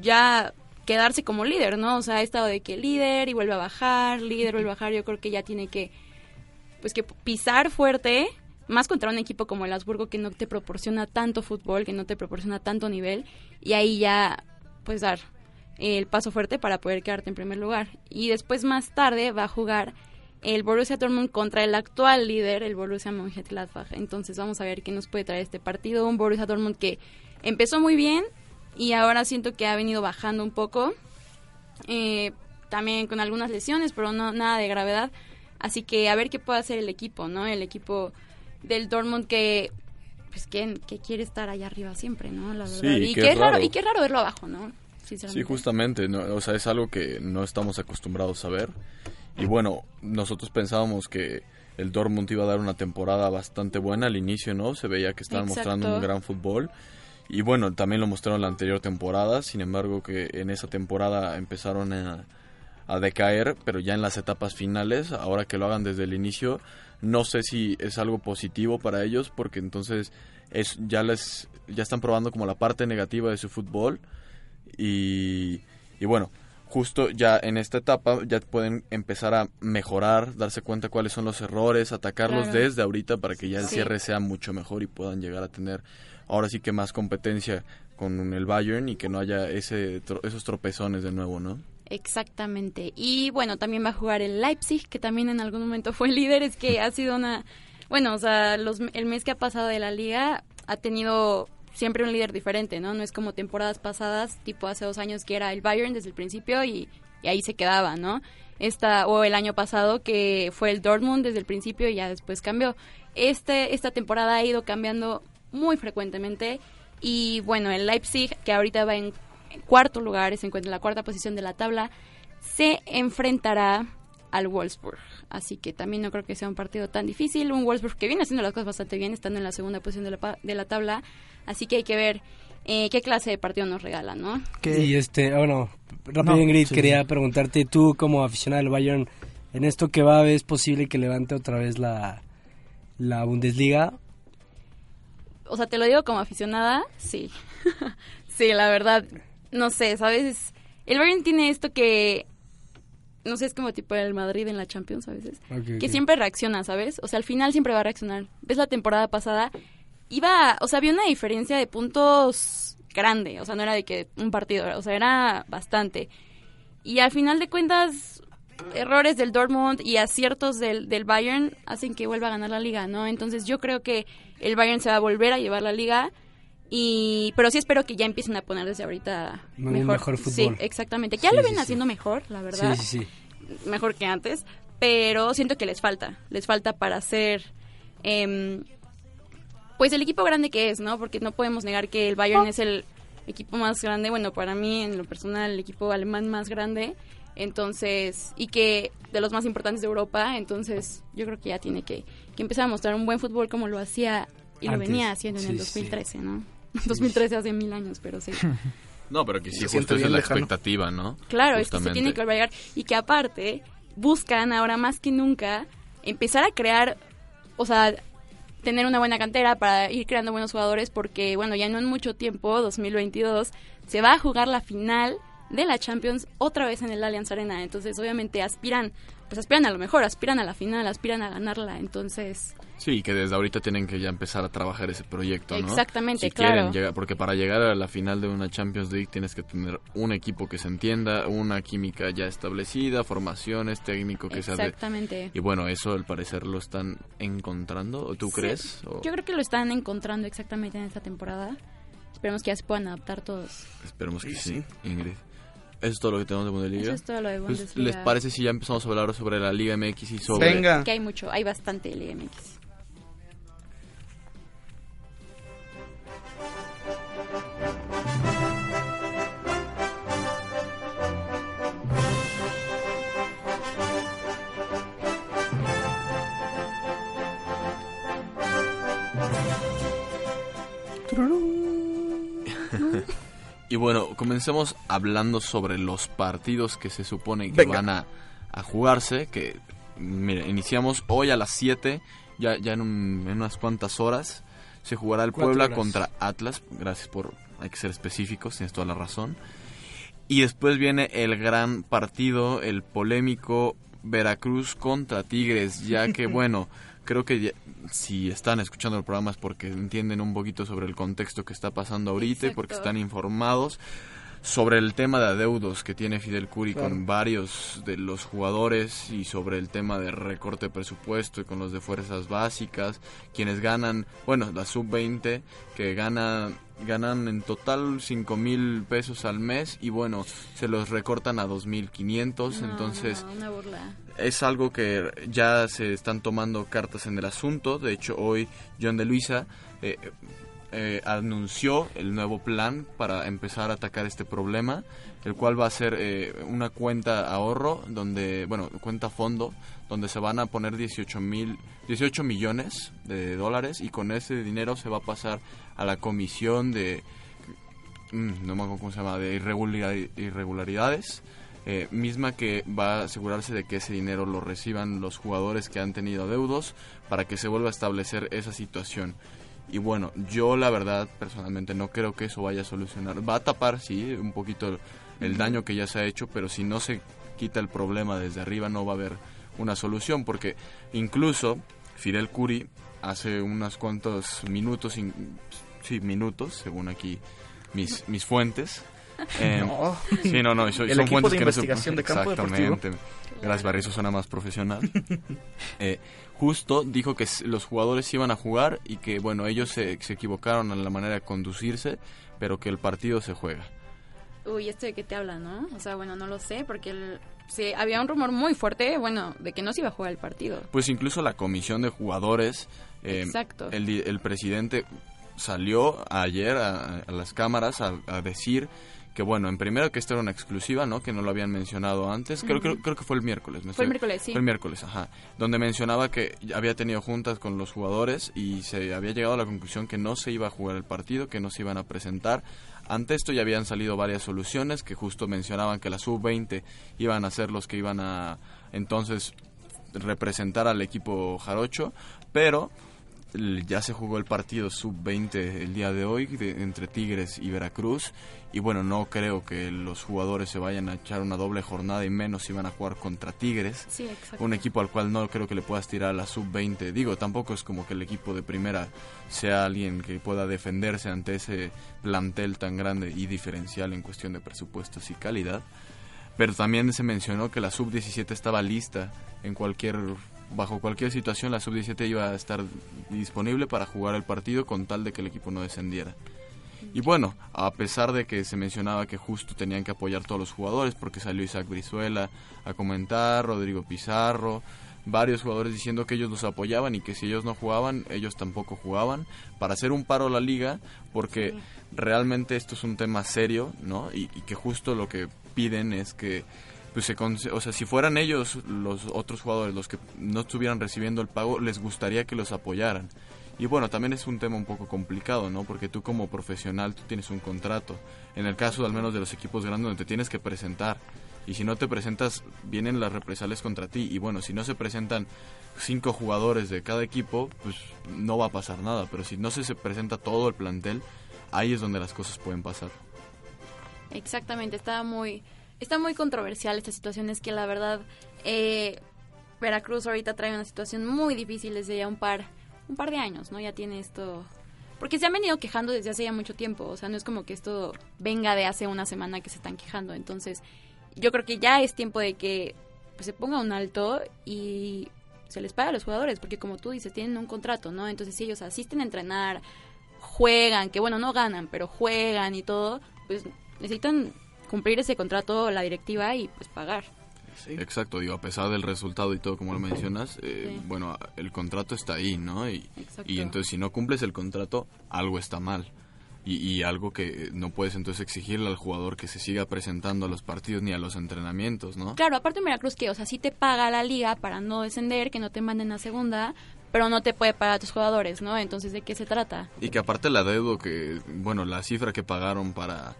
ya quedarse como líder, ¿no? O sea, ha estado de que líder y vuelve a bajar, líder vuelve a bajar. Yo creo que ya tiene que, pues, que pisar fuerte. Más contra un equipo como el Augsburgo que no te proporciona tanto fútbol, que no te proporciona tanto nivel. Y ahí ya, pues, dar el paso fuerte para poder quedarte en primer lugar. Y después más tarde va a jugar el Borussia Dortmund contra el actual líder, el Borussia Mönchengladbach. Entonces vamos a ver qué nos puede traer este partido. Un Borussia Dortmund que empezó muy bien y ahora siento que ha venido bajando un poco. Eh, también con algunas lesiones, pero no nada de gravedad. Así que a ver qué puede hacer el equipo, ¿no? El equipo del Dortmund que pues que, que quiere estar allá arriba siempre, ¿no? La verdad. Sí, y es es raro, raro. y qué raro verlo abajo, ¿no? Sí, justamente, no, o sea, es algo que no estamos acostumbrados a ver. Y bueno, nosotros pensábamos que el Dortmund iba a dar una temporada bastante buena al inicio, ¿no? Se veía que estaban Exacto. mostrando un gran fútbol. Y bueno, también lo mostraron la anterior temporada, sin embargo que en esa temporada empezaron a, a decaer, pero ya en las etapas finales, ahora que lo hagan desde el inicio, no sé si es algo positivo para ellos, porque entonces es, ya les ya están probando como la parte negativa de su fútbol y, y bueno, justo ya en esta etapa ya pueden empezar a mejorar, darse cuenta cuáles son los errores, atacarlos Claro. desde ahorita para que ya el Sí. cierre sea mucho mejor y puedan llegar a tener ahora sí que más competencia con el Bayern y que no haya ese esos tropezones de nuevo, ¿no? Exactamente. Y bueno, también va a jugar el Leipzig, que también en algún momento fue líder. Es que ha sido una... Bueno, o sea, los, el mes que ha pasado de la liga ha tenido siempre un líder diferente, ¿no? No es como temporadas pasadas, tipo hace dos años que era el Bayern desde el principio y, y ahí se quedaba, ¿no? Esta, o el año pasado que fue el Dortmund desde el principio y ya después cambió. Este, esta temporada ha ido cambiando muy frecuentemente y bueno, el Leipzig, que ahorita va en cuarto lugar, se encuentra en la cuarta posición de la tabla, se enfrentará al Wolfsburg. Así que también no creo que sea un partido tan difícil. Un Wolfsburg que viene haciendo las cosas bastante bien, estando en la segunda posición de la, pa- de la tabla. Así que hay que ver eh, qué clase de partido nos regalan, ¿no? Que- Y este, bueno, rápido No, Ingrid, sí, quería sí. preguntarte, tú como aficionado del Bayern, en esto que va, ¿es posible que levante otra vez la, la Bundesliga? O sea, te lo digo como aficionada, sí. sí, la verdad, no sé, ¿sabes? El Bayern tiene esto que, no sé, es como tipo el Madrid en la Champions a veces. Que siempre reacciona, ¿sabes? O sea, al final siempre va a reaccionar. ¿Ves la temporada pasada? Iba, o sea, había una diferencia de puntos grande, o sea, no era de que un partido, o sea, era bastante. Y al final de cuentas, errores del Dortmund y aciertos del, del Bayern hacen que vuelva a ganar la liga, ¿no? Entonces yo creo que el Bayern se va a volver a llevar la liga. Y, pero sí espero que ya empiecen a poner desde ahorita mejor, mejor Sí, fútbol. exactamente. Ya Sí, lo sí, ven sí. haciendo mejor, la verdad Sí, sí, sí. mejor que antes, pero siento que les falta, les falta para ser, em, pues el equipo grande que es, ¿no? Porque no podemos negar que el Bayern es el equipo más grande, bueno, para mí en lo personal el equipo alemán más grande, entonces, y que de los más importantes de Europa, entonces yo creo que ya tiene que, que empezar a mostrar un buen fútbol como lo hacía y lo venía haciendo en el Sí, sí. 2013, ¿no? 2013 hace mil años, pero sí. No, pero que sí, justo esa es la lejano. expectativa, ¿no? Claro, es que se Justamente. tiene que volver a llegar y que aparte buscan ahora más que nunca empezar a crear, o sea, tener una buena cantera para ir creando buenos jugadores porque, bueno, ya no en mucho tiempo, 2022, se va a jugar la final de la Champions otra vez en el Allianz Arena. Entonces, obviamente aspiran, pues aspiran a lo mejor, aspiran a la final, aspiran a ganarla. Entonces, Sí, que desde ahorita tienen que ya empezar a trabajar ese proyecto, ¿no? Exactamente, Si quieren claro. llegar- porque para llegar a la final de una Champions League tienes que tener un equipo que se entienda, una química ya establecida, formaciones, técnico que sea de... exactamente. Y bueno, eso al parecer lo están encontrando, ¿o tú Sí, crees? O Yo creo que lo están encontrando exactamente en esta temporada. Esperemos que ya se puedan adaptar todos. Esperemos que Sí, sí, Ingrid. Eso es todo lo que tenemos de Bundesliga. Eso es todo lo de Pues, Bundesliga. ¿Les parece si ya empezamos a hablar sobre la Liga MX y sobre... Venga. Que hay mucho, hay bastante Liga MX. Y bueno, comencemos hablando sobre los partidos que se supone que Venga. van a, a jugarse, que mira, iniciamos hoy a las 7, ya, ya en, un- en unas cuantas horas se jugará el Puebla horas. contra Atlas, gracias por, hay que ser específicos, tienes toda la razón. Y después viene el gran partido, el polémico Veracruz contra Tigres, ya que bueno, creo que ya- si están escuchando el programa es porque entienden un poquito sobre el contexto que está pasando ahorita y porque están informados sobre el tema de adeudos que tiene Fidel Curi Claro. con varios de los jugadores y sobre el tema de recorte de presupuesto y con los de fuerzas básicas, quienes ganan, bueno, la sub-20 que gana, ganan en total 5 mil pesos al mes y bueno, se los recortan a 2.500, No, entonces no, una burla. es algo que ya se están tomando cartas en el asunto. De hecho, hoy John de Luisa eh, eh, anunció el nuevo plan para empezar a atacar este problema, el cual va a ser eh, una cuenta ahorro, donde, bueno, cuenta fondo, donde se van a poner 18 mil, 18 millones de dólares y con ese dinero se va a pasar a la comisión de mm, no me acuerdo cómo se llama, de irregulari- irregularidades, eh, misma que va a asegurarse de que ese dinero lo reciban los jugadores que han tenido deudos para que se vuelva a establecer esa situación. Y bueno, yo la verdad personalmente no creo que eso vaya a solucionar. Va a tapar, sí, un poquito el daño que ya se ha hecho, pero si no se quita el problema desde arriba no va a haber una solución, porque incluso Fidel Curi hace unos cuantos minutos, in- sí, minutos, según aquí mis, mis fuentes. eh, No. Sí, no, no, El son equipo fuentes de que no se- investigación de campo deportivo. Exactamente. Gracias, Barry, eso suena más profesional. Eh, justo dijo que los jugadores iban a jugar y que, bueno, ellos se, se equivocaron en la manera de conducirse, pero que el partido se juega. Uy, ¿esto de qué te habla, no? O sea, bueno, no lo sé, porque el- sí, había un rumor muy fuerte, bueno, de que no se iba a jugar el partido. Pues incluso la comisión de jugadores, eh, Exacto. el, presidente salió ayer a, a las cámaras a, a decir que bueno, en primero que esto era una exclusiva, ¿no? Que no lo habían mencionado antes. Creo, creo, creo que fue el miércoles. me Fue el miércoles, sí. Fue el miércoles, ajá. Donde mencionaba que había tenido juntas con los jugadores y se había llegado a la conclusión que no se iba a jugar el partido, que no se iban a presentar. Ante esto ya habían salido varias soluciones que justo mencionaban que la sub-20 iban a ser los que iban a entonces representar al equipo jarocho, pero ya se jugó el partido sub-20 el día de hoy de- entre Tigres y Veracruz y bueno, no creo que los jugadores se vayan a echar una doble jornada y menos si van a jugar contra Tigres. Sí, exacto. Un equipo al cual no creo que le puedas tirar a la sub-20. Digo, tampoco es como que el equipo de primera sea alguien que pueda defenderse ante ese plantel tan grande y diferencial en cuestión de presupuestos y calidad. Pero también se mencionó que la sub-17 estaba lista en cualquier bajo cualquier situación la sub-17 iba a estar disponible para jugar el partido con tal de que el equipo no descendiera. Y bueno, a pesar de que se mencionaba que justo tenían que apoyar todos los jugadores, porque salió Isaac Brizuela a comentar, Rodrigo Pizarro, varios jugadores diciendo que ellos los apoyaban y que si ellos no jugaban, ellos tampoco jugaban, para hacer un paro a la liga, porque realmente esto es un tema serio, ¿no? Y, y que justo lo que piden es que pues se o sea, si fueran ellos los otros jugadores los que no estuvieran recibiendo el pago, les gustaría que los apoyaran. Y bueno, también es un tema un poco complicado, ¿no? Porque tú como profesional, tú tienes un contrato. En el caso al menos de los equipos grandes donde te tienes que presentar. Y si no te presentas, vienen las represalias contra ti. Y bueno, si no se presentan cinco jugadores de cada equipo, pues no va a pasar nada. Pero si no se, se presenta todo el plantel, ahí es donde las cosas pueden pasar. Exactamente, está muy, está muy controversial esta situación. Es que la verdad, eh, Veracruz ahorita trae una situación muy difícil desde ya un par, un par de años, ¿no? Ya tiene esto... Porque se han venido quejando desde hace ya mucho tiempo, o sea, no es como que esto venga de hace una semana que se están quejando. Entonces, yo creo que ya es tiempo de que pues, se ponga un alto y se les pague a los jugadores, porque como tú dices, tienen un contrato, ¿no? Entonces, si ellos asisten a entrenar, juegan, que bueno, no ganan, pero juegan y todo, pues necesitan cumplir ese contrato la directiva y pues pagar. Sí. Exacto, digo, a pesar del resultado y todo como lo mencionas, eh, Sí. bueno, el contrato está ahí, ¿no? Y, y entonces si no cumples el contrato, algo está mal. Y, y algo que no puedes entonces exigirle al jugador que se siga presentando a los partidos ni a los entrenamientos, ¿no? Claro, aparte Veracruz que, o sea, sí te paga la liga para no descender, que no te manden a segunda, pero no te puede pagar a tus jugadores, ¿no? Entonces, ¿de qué se trata? Y que aparte la deuda que, bueno, la cifra que pagaron para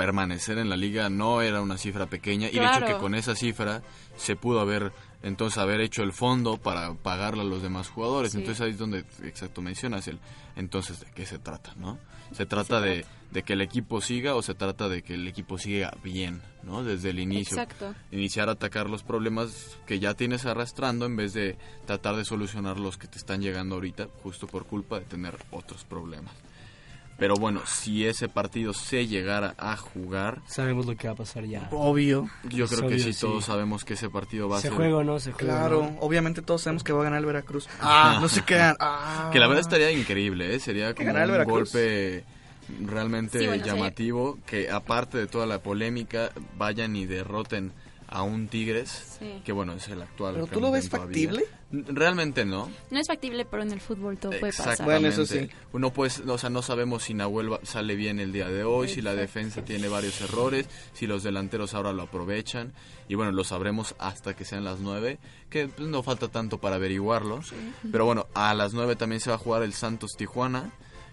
permanecer en la liga no era una cifra pequeña y de hecho que con esa cifra se pudo haber entonces haber hecho el fondo para pagarle a los demás jugadores. Sí. Entonces ahí es donde exacto mencionas el entonces de qué se trata, ¿no? Se trata de, de que el equipo siga o se trata de que el equipo siga bien, ¿no? Desde el inicio. Exacto. Iniciar a atacar los problemas que ya tienes arrastrando en vez de tratar de solucionar los que te están llegando ahorita justo por culpa de tener otros problemas. Pero bueno, si ese partido se llegara a jugar, Sabemos lo que va a pasar ya. Obvio. yo creo que sí, sí. todos sabemos que ese partido va a ¿Se ser... juega o no? Se juega. Claro, ¿no? obviamente todos sabemos que va a ganar el Veracruz. Ah, no se quedan. Ah. Que la verdad estaría increíble, ¿eh? Sería como ganar el un Veracruz. golpe realmente Sí, bueno, llamativo que aparte de toda la polémica vayan y derroten a un Tigres, Sí. que bueno, es el actual. ¿Pero tú lo ves todavía. factible? Realmente no. No es factible, pero en el fútbol todo puede pasar. Bueno, eso sí. Uno pues, o sea, no sabemos si Nahuel va- sale bien el día de hoy, si la defensa tiene varios errores, si los delanteros ahora lo aprovechan. Y bueno, lo sabremos hasta que sean las nueve, que pues, no falta tanto para averiguarlo. Pero bueno, a las nueve también se va a jugar el Santos Tijuana,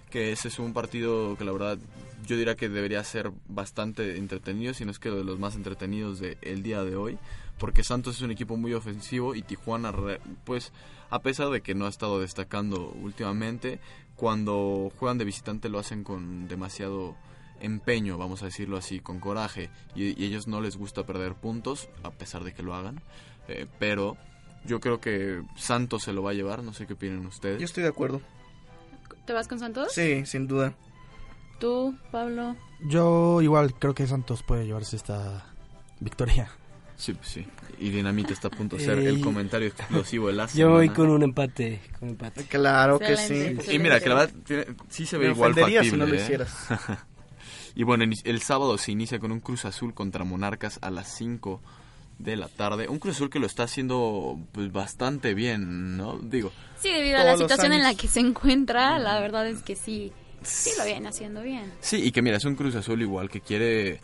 que ese es un partido que la verdad yo diría que debería ser bastante entretenido, si no es que de los más entretenidos del día de hoy, porque Santos es un equipo muy ofensivo y Tijuana, pues a pesar de que no ha estado destacando últimamente, cuando juegan de visitante lo hacen con demasiado empeño, vamos a decirlo así, con coraje, y, y ellos no les gusta perder puntos, a pesar de que lo hagan, eh, pero yo creo que Santos se lo va a llevar, no sé qué opinan ustedes. Yo estoy de acuerdo. ¿Te vas con Santos? Sí, sin duda. ¿Tú, Pablo? Yo igual creo que Santos puede llevarse esta victoria. Sí, pues sí. Y Dinamita está a punto de ser el comentario explosivo de la Yo voy con un empate. Con empate. Claro que Excelente. sí. Y mira, que la verdad tiene- sí se ve Me igual factible. si no lo ¿eh? hicieras. Y bueno, el sábado se inicia con un Cruz Azul contra Monarcas a las 5 de la tarde. Un Cruz Azul que lo está haciendo pues bastante bien, ¿no? Digo, Sí, debido a la situación en la que se encuentra, la verdad es que sí, sí lo viene haciendo bien. sí, y que mira, es un Cruz Azul igual que quiere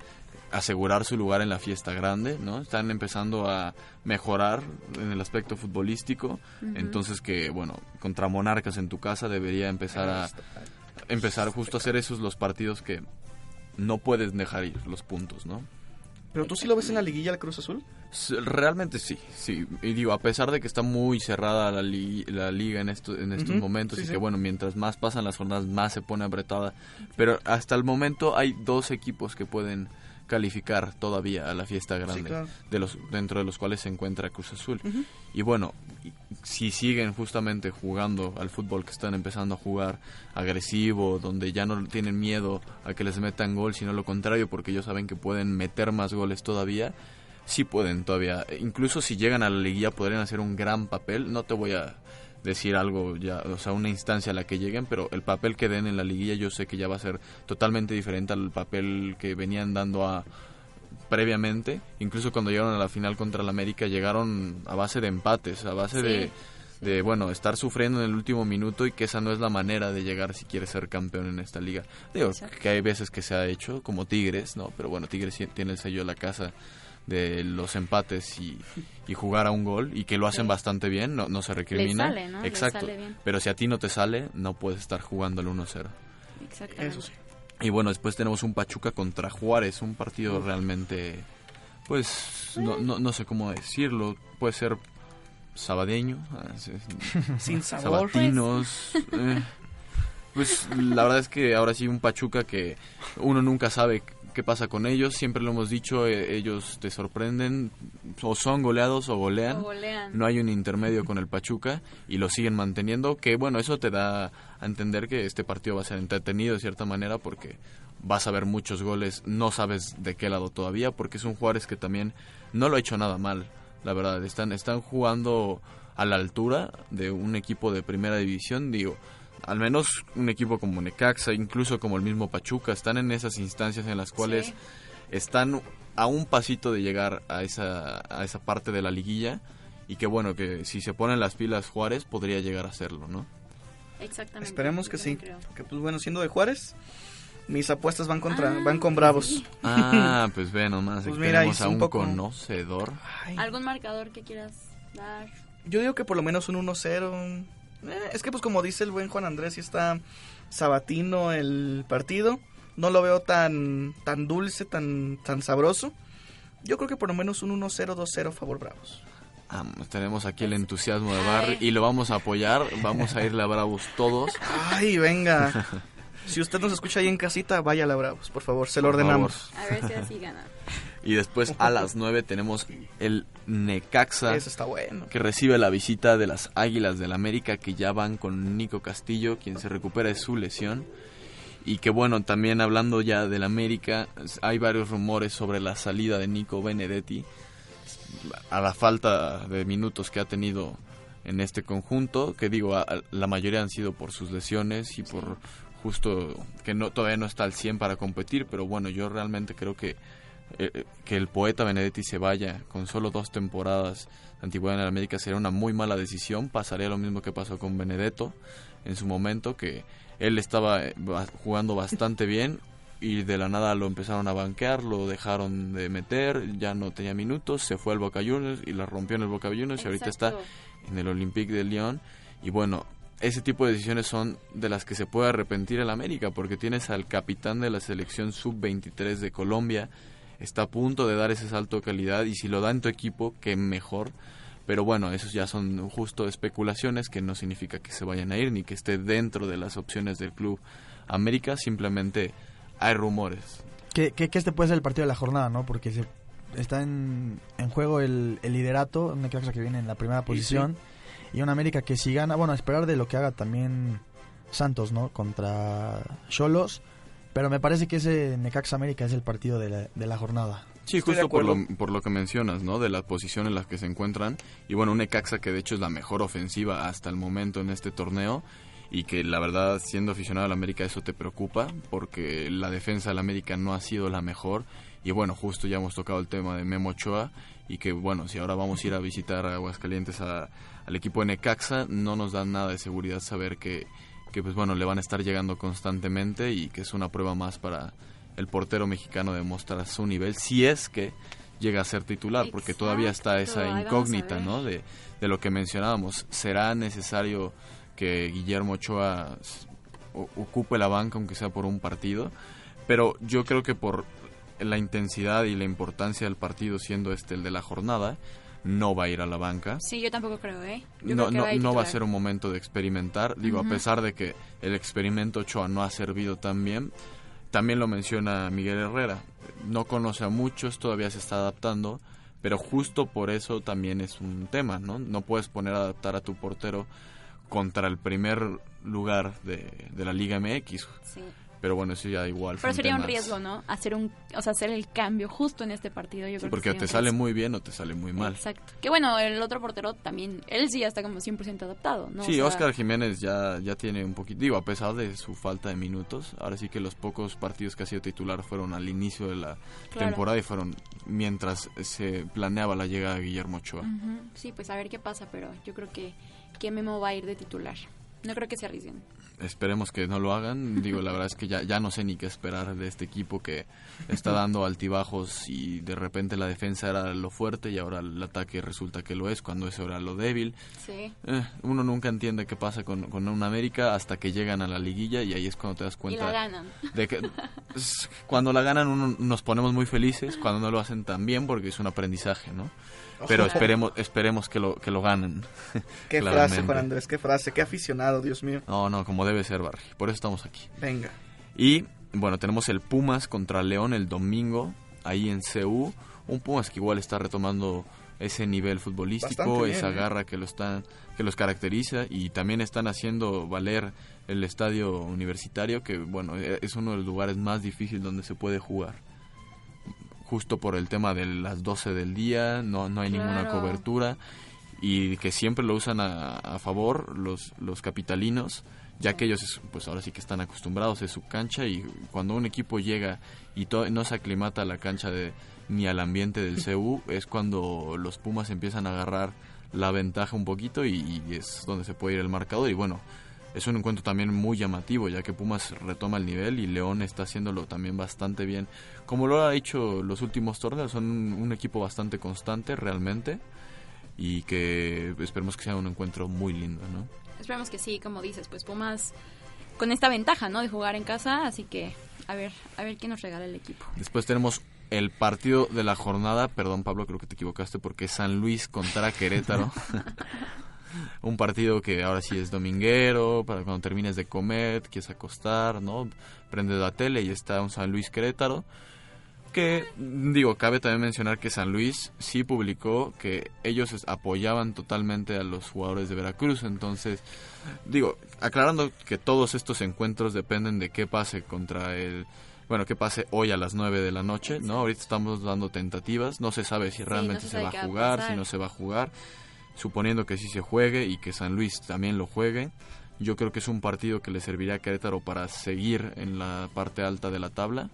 asegurar su lugar en la fiesta grande, ¿no? Están empezando a mejorar en el aspecto futbolístico, entonces que, bueno, contra Monarcas en tu casa debería empezar a empezar justo a hacer esos los partidos que no puedes dejar ir los puntos, ¿no? Pero tú sí lo ves en la liguilla el Cruz Azul. Realmente sí, sí. Y digo, a pesar de que está muy cerrada la, li- la liga en, esto, en estos momentos sí, y sí. que bueno, mientras más pasan las jornadas más se pone apretada. Pero hasta el momento hay dos equipos que pueden calificar todavía a la fiesta grande, claro. de los, dentro de los cuales se encuentra Cruz Azul. Y bueno, si siguen justamente jugando al fútbol que están empezando a jugar agresivo, donde ya no tienen miedo a que les metan gol, sino lo contrario, porque ellos saben que pueden meter más goles todavía, sí pueden todavía. E Incluso si llegan a la liguilla podrían hacer un gran papel. No te voy a decir algo ya, o sea, una instancia a la que lleguen, pero el papel que den en la liguilla yo sé que ya va a ser totalmente diferente al papel que venían dando a previamente, incluso cuando llegaron a la final contra el América llegaron a base de empates, a base Sí, de de bueno, estar sufriendo en el último minuto y que esa no es la manera de llegar si quieres ser campeón en esta liga. Digo, Exacto. que hay veces que se ha hecho, como Tigres, ¿no? Pero bueno, Tigres tiene el sello de la casa de los empates y, y jugar a un gol y que lo hacen Sí. bastante bien, no, no se recrimina. sale, ¿no? Le Exacto. sale bien. Pero si a ti no te sale, no puedes estar jugando al 1-0. Exactamente. Eso sí. Y bueno, después tenemos un Pachuca contra Juárez, un partido realmente, pues, no, no, no sé cómo decirlo, puede ser sabadeño, ah, Sin sabor. sabatinos. eh, pues la verdad es que ahora sí un Pachuca que uno nunca sabe qué pasa con ellos, siempre lo hemos dicho, eh, ellos te sorprenden, o son goleados o golean. O golean. No hay un intermedio con el Pachuca y lo siguen manteniendo, que bueno, eso te da a entender que este partido va a ser entretenido de cierta manera porque vas a ver muchos goles, no sabes de qué lado todavía, porque es un Juárez que también no lo ha hecho nada mal, la verdad, están, están jugando a la altura de un equipo de primera división, digo, al menos un equipo como Necaxa, incluso como el mismo Pachuca, están en esas instancias en las cuales Sí. están a un pasito de llegar a esa, a esa parte de la liguilla y que bueno, que si se ponen las pilas Juárez podría llegar a hacerlo, ¿no? Exactamente. Esperemos que sí. creo. Que pues bueno, siendo de Juárez, mis apuestas van contra, Ah, van con Bravos. Ah, pues ve nomás, Pues mira, tenemos a un un poco- conocedor. Ay, ¿Algún marcador que quieras dar? Yo digo que por lo menos un 1-0. Eh, es que pues como dice el buen Juan Andrés, sí está sabatino el partido. No lo veo tan tan dulce, tan tan sabroso. Yo creo que por lo menos un 1-0, 2-0 favor Bravos. Tenemos aquí el entusiasmo de. Barry y lo vamos a apoyar. Vamos a irle a Bravos todos. Ay, venga. si usted nos escucha ahí en casita, vaya a la Bravos, por favor, se lo Por ordenamos. A ver si así gana. Y después a las 9 tenemos el Necaxa Eso está bueno. que recibe la visita de las Águilas del América que ya van con Nico Castillo, quien se recupera de su lesión. Y que bueno, también hablando ya del América, hay varios rumores sobre la salida de Nico Benedetti a la falta de minutos que ha tenido en este conjunto, que digo, a- a- la mayoría han sido por sus lesiones y por justo que no todavía no está al 100 para competir, pero bueno, yo realmente creo que eh, que el poeta Benedetti se vaya con solo dos temporadas de antigüedad en el América sería una muy mala decisión. Pasaría lo mismo que pasó con Benedetto en su momento, que él estaba eh, jugando bastante bien y de la nada lo empezaron a banquear, lo dejaron de meter, ya no tenía minutos, se fue al Boca Juniors y la rompió en el Boca Juniors y ahorita está en el Olympique de Lyon. Y bueno, ese tipo de decisiones son de las que se puede arrepentir el América, porque tienes al capitán de la selección sub-23 de Colombia, está a punto de dar ese salto de calidad y si lo da en tu equipo, que mejor. Pero bueno, esos ya son justo especulaciones que no significa que se vayan a ir ni que esté dentro de las opciones del club América, simplemente hay rumores. Que, que, que este puede ser el partido de la jornada, ¿no? Porque se, está en, en juego el, el liderato, un Necaxa que viene en la primera posición. Y un América que si gana, bueno, a esperar de lo que haga también Santos, ¿no? Contra Cholos. Pero me parece que ese Necaxa América es el partido de la, de la jornada. Sí, Estoy justo por lo, por lo que mencionas, ¿no? De la posición en la que se encuentran. Y bueno, un Necaxa que de hecho es la mejor ofensiva hasta el momento en este torneo. Y que la verdad, siendo aficionado al América, eso te preocupa. Porque la defensa del América no ha sido la mejor. Y bueno, justo ya hemos tocado el tema de Memo Ochoa. Y que bueno, si ahora vamos a ir a visitar a Aguascalientes a- al equipo de Necaxa, no nos da nada de seguridad saber que, que pues bueno, le van a estar llegando constantemente. Y que es una prueba más para el portero mexicano demostrar su nivel si es que llega a ser titular, porque todavía está esa incógnita. ¿no? De, de lo que mencionábamos. ¿Será necesario que Guillermo Ochoa ocupe la banca, aunque sea por un partido? Pero yo creo que por la intensidad y la importancia del partido, siendo este el de la jornada, no va a ir a la banca Sí, yo tampoco creo, ¿eh? Yo no, creo que no, va a ir no va a titular. ser un momento de experimentar. Digo, a pesar de que el experimento Ochoa no ha servido tan bien, también lo menciona Miguel Herrera. No conoce a muchos, todavía se está adaptando, pero justo por eso también es un tema, ¿no? No puedes poner a adaptar a tu portero contra el primer lugar de, de la Liga MX. Sí. Pero bueno, eso ya igual. Pero sería un riesgo, ¿no? Hacer un, o sea, hacer el cambio justo en este partido. Yo Sí, creo porque que te sale riesgo. muy bien o te sale muy mal. Exacto. Que bueno, el otro portero también, él sí ya está como 100% adaptado, ¿no? O Sí, sea, Oscar Jiménez ya, ya tiene un poquito, digo, a pesar de su falta de minutos, ahora sí que los pocos partidos que ha sido titular fueron al inicio de la Claro. temporada y fueron mientras se planeaba la llegada de Guillermo Ochoa. Sí, pues a ver qué pasa, pero yo creo que, que Memo va a ir de titular. No creo que se arriesguen. Esperemos que no lo hagan, digo, la verdad es que ya, ya no sé ni qué esperar de este equipo que está dando altibajos y de repente la defensa era lo fuerte y ahora el ataque resulta que lo es cuando eso era lo débil. Sí. Eh, uno nunca entiende qué pasa con, con un América hasta que llegan a la liguilla y ahí es cuando te das Y cuenta la ganan. de que cuando la ganan uno nos ponemos muy felices, cuando no lo hacen tan bien porque es un aprendizaje, ¿no? Pero esperemos esperemos que lo que lo ganen. Qué frase. Juan Andrés, qué frase, qué aficionado, Dios mío. No, no, como debe ser, Barry. Por eso estamos aquí. Venga. Y bueno, tenemos el Pumas contra León el domingo ahí en CU, un Pumas que igual está retomando ese nivel futbolístico, bien, esa ¿eh? garra que lo están que los caracteriza y también están haciendo valer el estadio universitario que bueno, e- es uno de los lugares más difíciles donde se puede jugar. Justo por el tema de las 12 del día, no no hay ninguna cobertura y que siempre lo usan a, a favor los los capitalinos ya que ellos es- pues ahora sí que están acostumbrados a su cancha y cuando un equipo llega y to- no se aclimata a la cancha de ni al ambiente del CU es cuando los Pumas empiezan a agarrar la ventaja un poquito y, y es donde se puede ir el marcador y bueno es un encuentro también muy llamativo, ya que Pumas retoma el nivel y León está haciéndolo también bastante bien. Como lo ha hecho los últimos torneos, son un equipo bastante constante realmente y que esperemos que sea un encuentro muy lindo, ¿no? Esperemos que sí, como dices, pues Pumas con esta ventaja, ¿no? De jugar en casa, así que a ver, a ver qué nos regala el equipo. Después tenemos el partido de la jornada, perdón Pablo, creo que te equivocaste porque es San Luis contra Querétaro. un partido que ahora sí es dominguero, para cuando termines de comer, quieres acostar, ¿no? Prendes la tele y está un San Luis Querétaro. Que, digo, cabe también mencionar que San Luis sí publicó que ellos apoyaban totalmente a los jugadores de Veracruz. Entonces, digo, aclarando que todos estos encuentros dependen de qué pase contra el bueno, que pase hoy a las 9 de la noche, ¿no? Ahorita estamos dando tentativas, no se sabe si realmente se, va a jugar, si no se va a jugar suponiendo que sí se juegue y que San Luis también lo juegue. Yo creo que es un partido que le serviría a Querétaro para seguir en la parte alta de la tabla.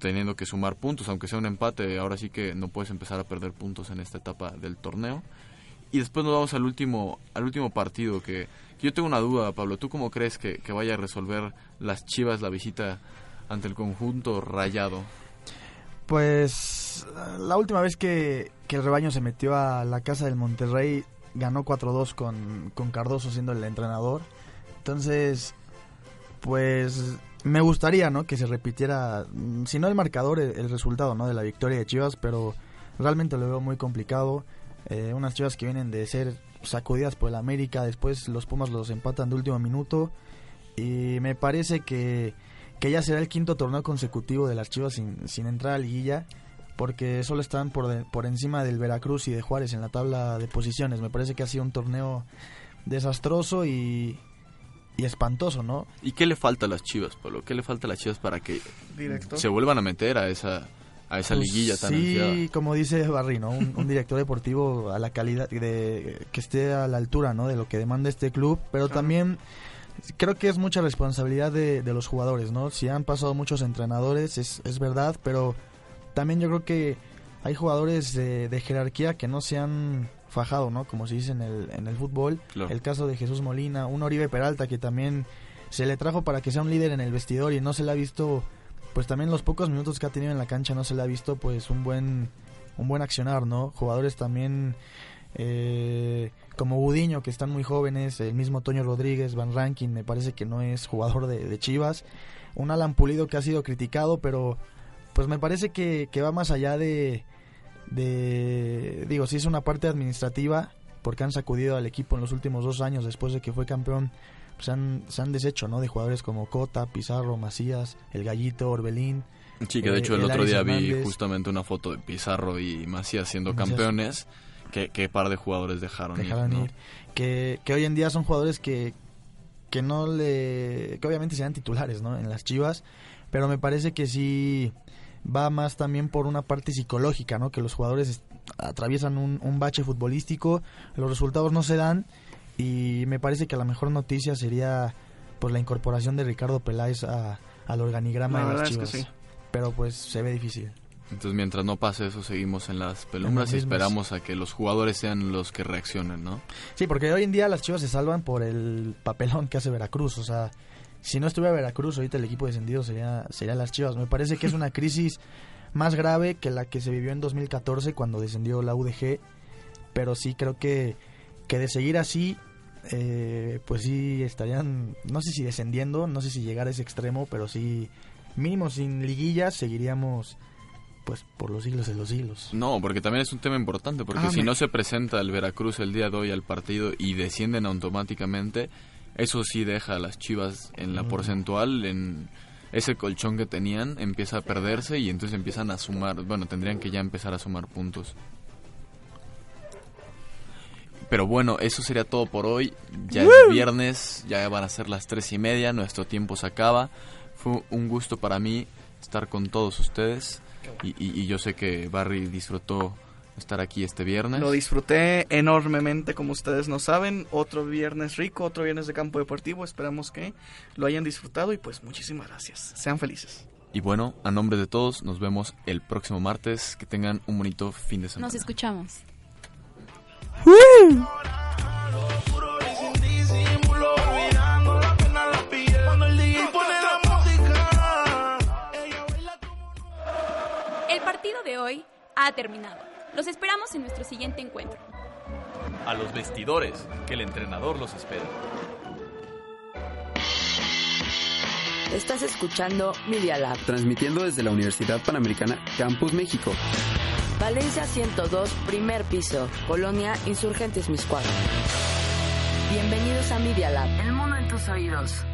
Teniendo que sumar puntos, aunque sea un empate, ahora sí que no puedes empezar a perder puntos en esta etapa del torneo. Y después nos vamos al último, al último partido que, yo tengo una duda, Pablo. ¿Tú cómo crees que, que vaya a resolver las Chivas la visita ante el conjunto rayado? Pues la última vez que, el rebaño se metió a la casa del Monterrey ganó 4-2 con, con Cardoso siendo el entrenador. Entonces, pues me gustaría, ¿no? Que se repitiera, mm, si no el marcador, el, resultado, ¿no? De la victoria de Chivas, pero realmente lo veo muy complicado. Eh, unas Chivas que vienen de ser sacudidas por el América, después los Pumas los empatan de último minuto y me parece que que ya será el quinto torneo consecutivo de las Chivas sin, sin entrar a liguilla, porque solo están por, por encima del Veracruz y de Juárez en la tabla de posiciones. Me parece que ha sido un torneo desastroso y, y espantoso, ¿no? ¿Y qué le falta a las Chivas, Pablo? ¿Qué le falta a las Chivas para que se vuelvan a meter a esa a esa pues liguilla tan Sí, como dice Barry, ¿no? Un, director deportivo a la calidad de que esté a la altura, ¿no? De lo que demanda este club, pero también creo que es mucha responsabilidad de, los jugadores, ¿no? Si han pasado muchos entrenadores, es, es verdad, pero también yo creo que hay jugadores de, jerarquía que no se han fajado, ¿no? Como se dice en el, en el fútbol. El caso de Jesús Molina, un Oribe Peralta que también se le trajo para que sea un líder en el vestidor y no se le ha visto, pues también los pocos minutos que ha tenido en la cancha no se le ha visto, pues un buen, un buen accionar, ¿no? Jugadores también eh, como Budiño, que están muy jóvenes, el mismo Toño Rodríguez, Van Ranking, me parece que no es jugador de, Chivas, un Alan Pulido que ha sido criticado, pero pues me parece que, va más allá de, de, digo, si es una parte administrativa, porque han sacudido al equipo en los últimos dos años después de que fue campeón, pues han, se han deshecho, ¿no? De jugadores como Cota, Pizarro, Macías, El Gallito, Orbelín. Sí, que de hecho el, otro día vi justamente una foto de Pizarro y Macías siendo campeones qué, par de jugadores dejaron, ir, Que, que hoy en día son jugadores que, que no le... que obviamente sean titulares, ¿no? En las Chivas, pero me parece que sí va más también por una parte psicológica, ¿no? Que los jugadores atraviesan un, un bache futbolístico, los resultados no se dan y me parece que la mejor noticia sería pues la incorporación de Ricardo Peláez a, al organigrama de las Chivas. Pero pues se ve difícil. Entonces, mientras no pase eso, seguimos en las pelumbras y esperamos a que los jugadores sean los que reaccionen, ¿no? Sí, porque hoy en día las chivas se salvan por el papelón que hace Veracruz. O sea, si no estuviera Veracruz, ahorita el equipo descendido sería, sería las chivas. Me parece que es una crisis más grave que la que se vivió en 2014 cuando descendió la UDG. Pero sí creo que, que de seguir así, eh, pues sí estarían, no sé si descendiendo, no sé si llegar a ese extremo, pero sí, mínimo sin liguillas, seguiríamos pues por los siglos de los siglos. No, porque también es un tema importante, porque ah, si no se presenta el Veracruz el día de hoy al partido y descienden automáticamente, eso sí deja a las Chivas en la mm. porcentual, en ese colchón que tenían, empieza a perderse y entonces empiezan a sumar, bueno, tendrían que ya empezar a sumar puntos. Pero bueno, eso sería todo por hoy. Ya es viernes, ya van a ser las tres y media, nuestro tiempo se acaba. Fue un gusto para mí estar con todos ustedes. Y, yo sé que Barry disfrutó estar aquí este viernes. Lo disfruté enormemente, como ustedes no saben. Otro viernes rico, otro viernes de campo deportivo. Esperamos que lo hayan disfrutado y pues muchísimas gracias. Sean felices. Y bueno, a nombre de todos, nos vemos el próximo martes. Que tengan un bonito fin de semana. Nos escuchamos. El partido de hoy ha terminado. Los esperamos en nuestro siguiente encuentro. A los vestidores, que el entrenador los espera. Estás escuchando Media Lab. Transmitiendo desde la Universidad Panamericana, Campus México. Valencia 102, primer piso. Colonia Insurgentes Miscuadro. Bienvenidos a Media Lab. El mundo en tus oídos.